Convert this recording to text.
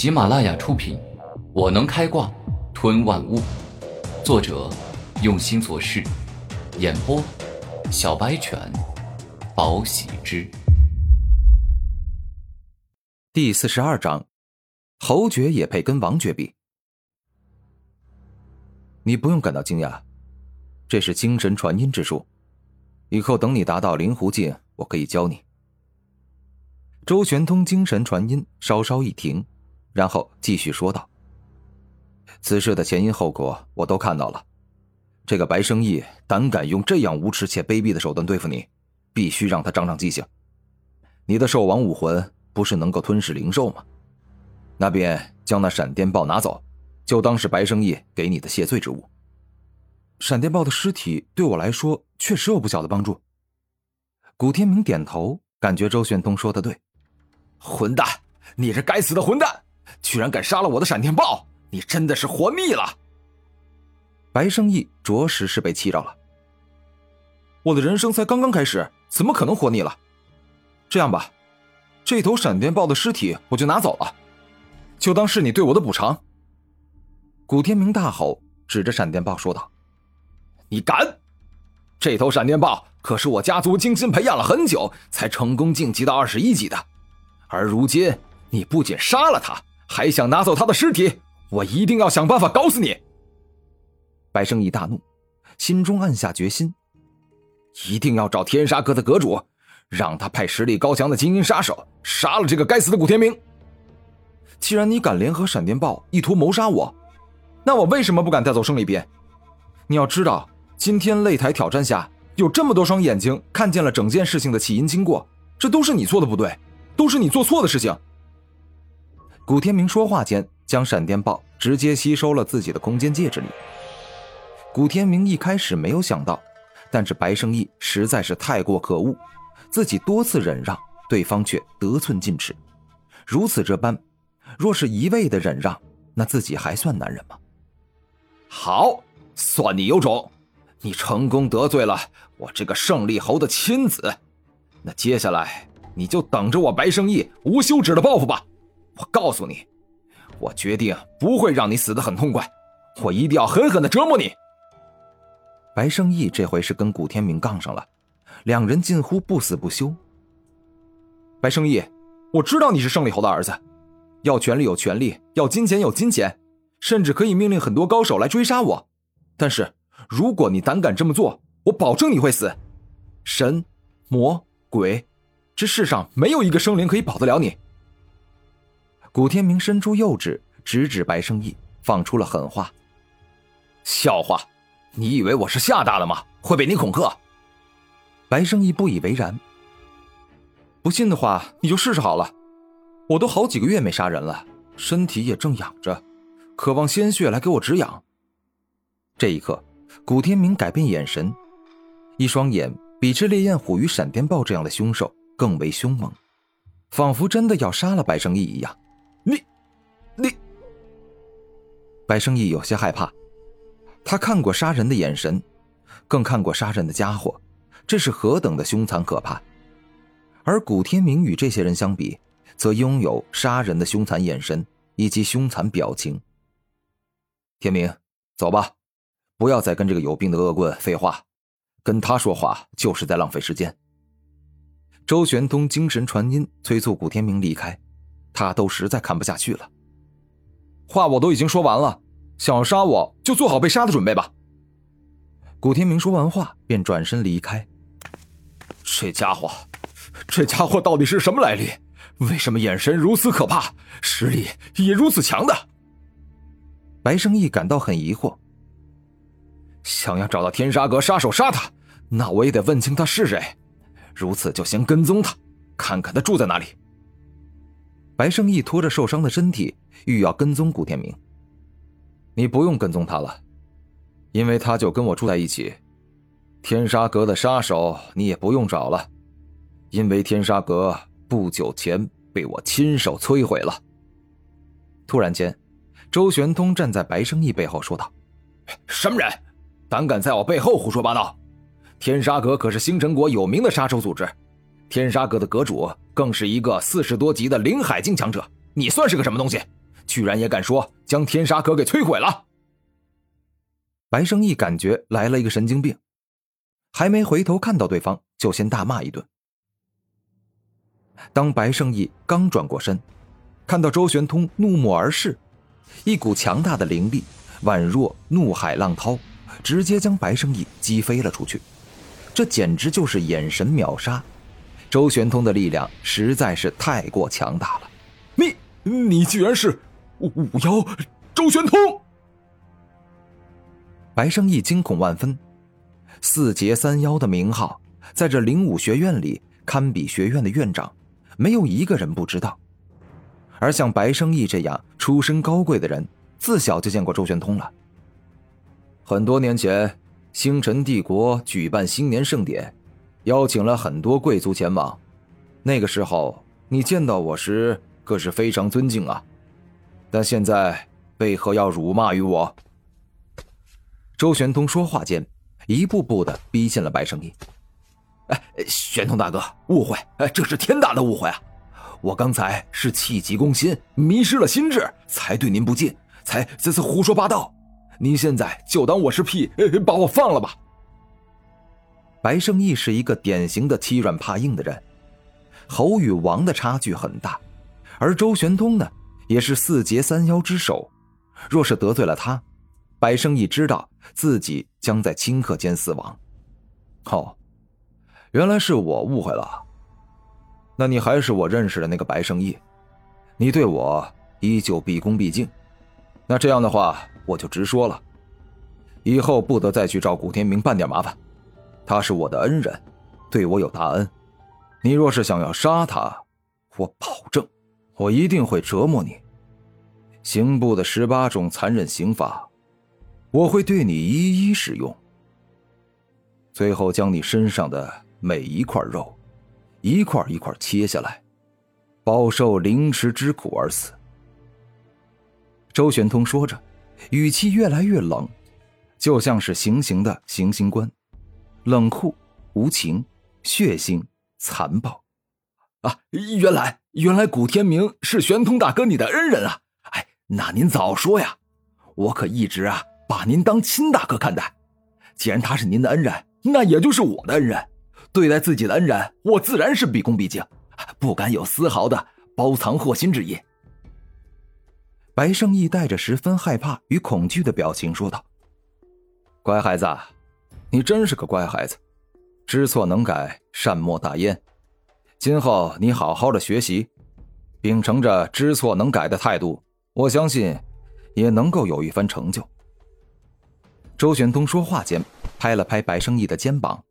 喜马拉雅出品，《我能开挂吞万物》，作者用心做事，演播小白犬，宝喜之。第四十二章，侯爵也配跟王爵比？你不用感到惊讶，这是精神传音之术。以后等你达到灵狐境，我可以教你。周玄通精神传音稍稍一停，然后继续说道：“此事的前因后果我都看到了。这个白生义胆敢用这样无耻且卑鄙的手段对付你，必须让他长长记性。你的兽王武魂不是能够吞噬灵兽吗？那便将那闪电豹拿走，就当是白生义给你的谢罪之物。闪电豹的尸体对我来说确实有不小的帮助。”古天明点头，感觉周玄通说的对。混蛋！你这该死的混蛋，居然敢杀了我的闪电豹！你真的是活腻了。白胜义着实是被气着了。我的人生才刚刚开始，怎么可能活腻了？这样吧，这头闪电豹的尸体我就拿走了，就当是你对我的补偿。古天明大吼，指着闪电豹说道：“你敢！这头闪电豹可是我家族精心培养了很久，才成功晋级到二十一级的。”而如今，你不仅杀了他，还想拿走他的尸体，我一定要想办法搞死你！白生义大怒，心中暗下决心，一定要找天杀阁的阁主，让他派实力高强的精英杀手杀了这个该死的古天明。既然你敢联合闪电豹意图谋杀我，那我为什么不敢带走胜利鞭？你要知道，今天擂台挑战下，有这么多双眼睛看见了整件事情的起因经过，这都是你做的不对。都是你做错的事情。古天明说话间，将闪电豹直接吸收了自己的空间戒指里。古天明一开始没有想到，但是白胜义实在是太过可恶，自己多次忍让，对方却得寸进尺。如此这般，若是一味的忍让，那自己还算男人吗？好，算你有种，你成功得罪了我这个胜利侯的亲子。那接下来。你就等着我白胜义无休止的报复吧！我告诉你，我决定不会让你死得很痛快，我一定要狠狠的折磨你。白胜义这回是跟古天明杠上了，两人近乎不死不休。白胜义，我知道你是胜利侯的儿子，要权力有权力，要金钱有金钱，甚至可以命令很多高手来追杀我。但是如果你胆敢这么做，我保证你会死。神、魔、鬼。这世上没有一个生灵可以保得了你。古天明伸出右指，直指白生义，放出了狠话：“笑话！你以为我是吓大了吗？会被你恐吓？”白生义不以为然：“不信的话，你就试试好了。我都好几个月没杀人了，身体也正养着，渴望鲜血来给我止痒。”这一刻，古天明改变眼神，一双眼比之烈焰虎与闪电豹这样的凶兽。更为凶猛，仿佛真的要杀了白胜义一样。你，你，白生义有些害怕。他看过杀人的眼神，更看过杀人的家伙，这是何等的凶残可怕。而古天明与这些人相比，则拥有杀人的凶残眼神以及凶残表情。天明，走吧，不要再跟这个有病的恶棍废话，跟他说话就是在浪费时间。周玄通精神传音催促古天明离开，他都实在看不下去了。话我都已经说完了，想要杀我就做好被杀的准备吧。古天明说完话便转身离开。这家伙，这家伙到底是什么来历？为什么眼神如此可怕，实力也如此强的？白胜义感到很疑惑。想要找到天杀阁杀手杀他，那我也得问清他是谁。如此，就先跟踪他，看看他住在哪里。白胜义拖着受伤的身体，欲要跟踪古天明。你不用跟踪他了，因为他就跟我住在一起。天杀阁的杀手你也不用找了，因为天杀阁不久前被我亲手摧毁了。突然间，周玄通站在白胜义背后说道：“什么人，胆敢在我背后胡说八道？”天杀阁可是星辰国有名的杀手组织，天杀阁的阁主更是一个四十多级的灵海境强者。你算是个什么东西？居然也敢说将天杀阁给摧毁了！白胜义感觉来了一个神经病，还没回头看到对方，就先大骂一顿。当白胜义刚转过身，看到周玄通怒目而视，一股强大的灵力，宛若怒海浪涛，直接将白胜义击飞了出去。这简直就是眼神秒杀！周玄通的力量实在是太过强大了。你，你居然是五妖周玄通！白生义惊恐万分，四杰三妖的名号，在这灵武学院里堪比学院的院长。没有一个人不知道，而像白生义这样出身高贵的人，自小就见过周玄通了。很多年前，星辰帝国举办新年盛典，邀请了很多贵族前往。那个时候，你见到我时，可是非常尊敬啊。但现在，为何要辱骂于我？周玄通说话间，一步步的逼近了白生义。哎，玄通大哥，误会！哎，这是天大的误会啊！我刚才是气急攻心，迷失了心智，才对您不敬，才这次胡说八道。您现在就当我是屁，把我放了吧。白胜义是一个典型的欺软怕硬的人，侯与王的差距很大，而周玄通呢，也是四杰三妖之首。若是得罪了他，白胜义知道自己将在顷刻间死亡。哦。原来是我误会了，那你还是我认识的那个白胜义，你对我依旧毕恭毕敬。那这样的话，我就直说了，以后不得再去找古天明半点麻烦。他是我的恩人，对我有大恩。你若是想要杀他，我保证，我一定会折磨你。刑部的十八种残忍刑法，我会对你一一使用，最后将你身上的。每一块肉，一块一块切下来，饱受凌迟之苦而死。周玄通说着，语气越来越冷，就像是行刑的行刑官，冷酷无情、血腥残暴。啊，原来原来古天明是玄通大哥你的恩人啊！哎，那您早说呀，我可一直啊把您当亲大哥看待。既然他是您的恩人，那也就是我的恩人。对待自己的恩人，我自然是毕恭毕敬，不敢有丝毫的包藏祸心之意。白胜义带着十分害怕与恐惧的表情说道：“乖孩子，你真是个乖孩子，知错能改，善莫大焉。今后你好好的学习，秉承着知错能改的态度，我相信也能够有一番成就。”周玄东说话间，拍了拍白生义的肩膀。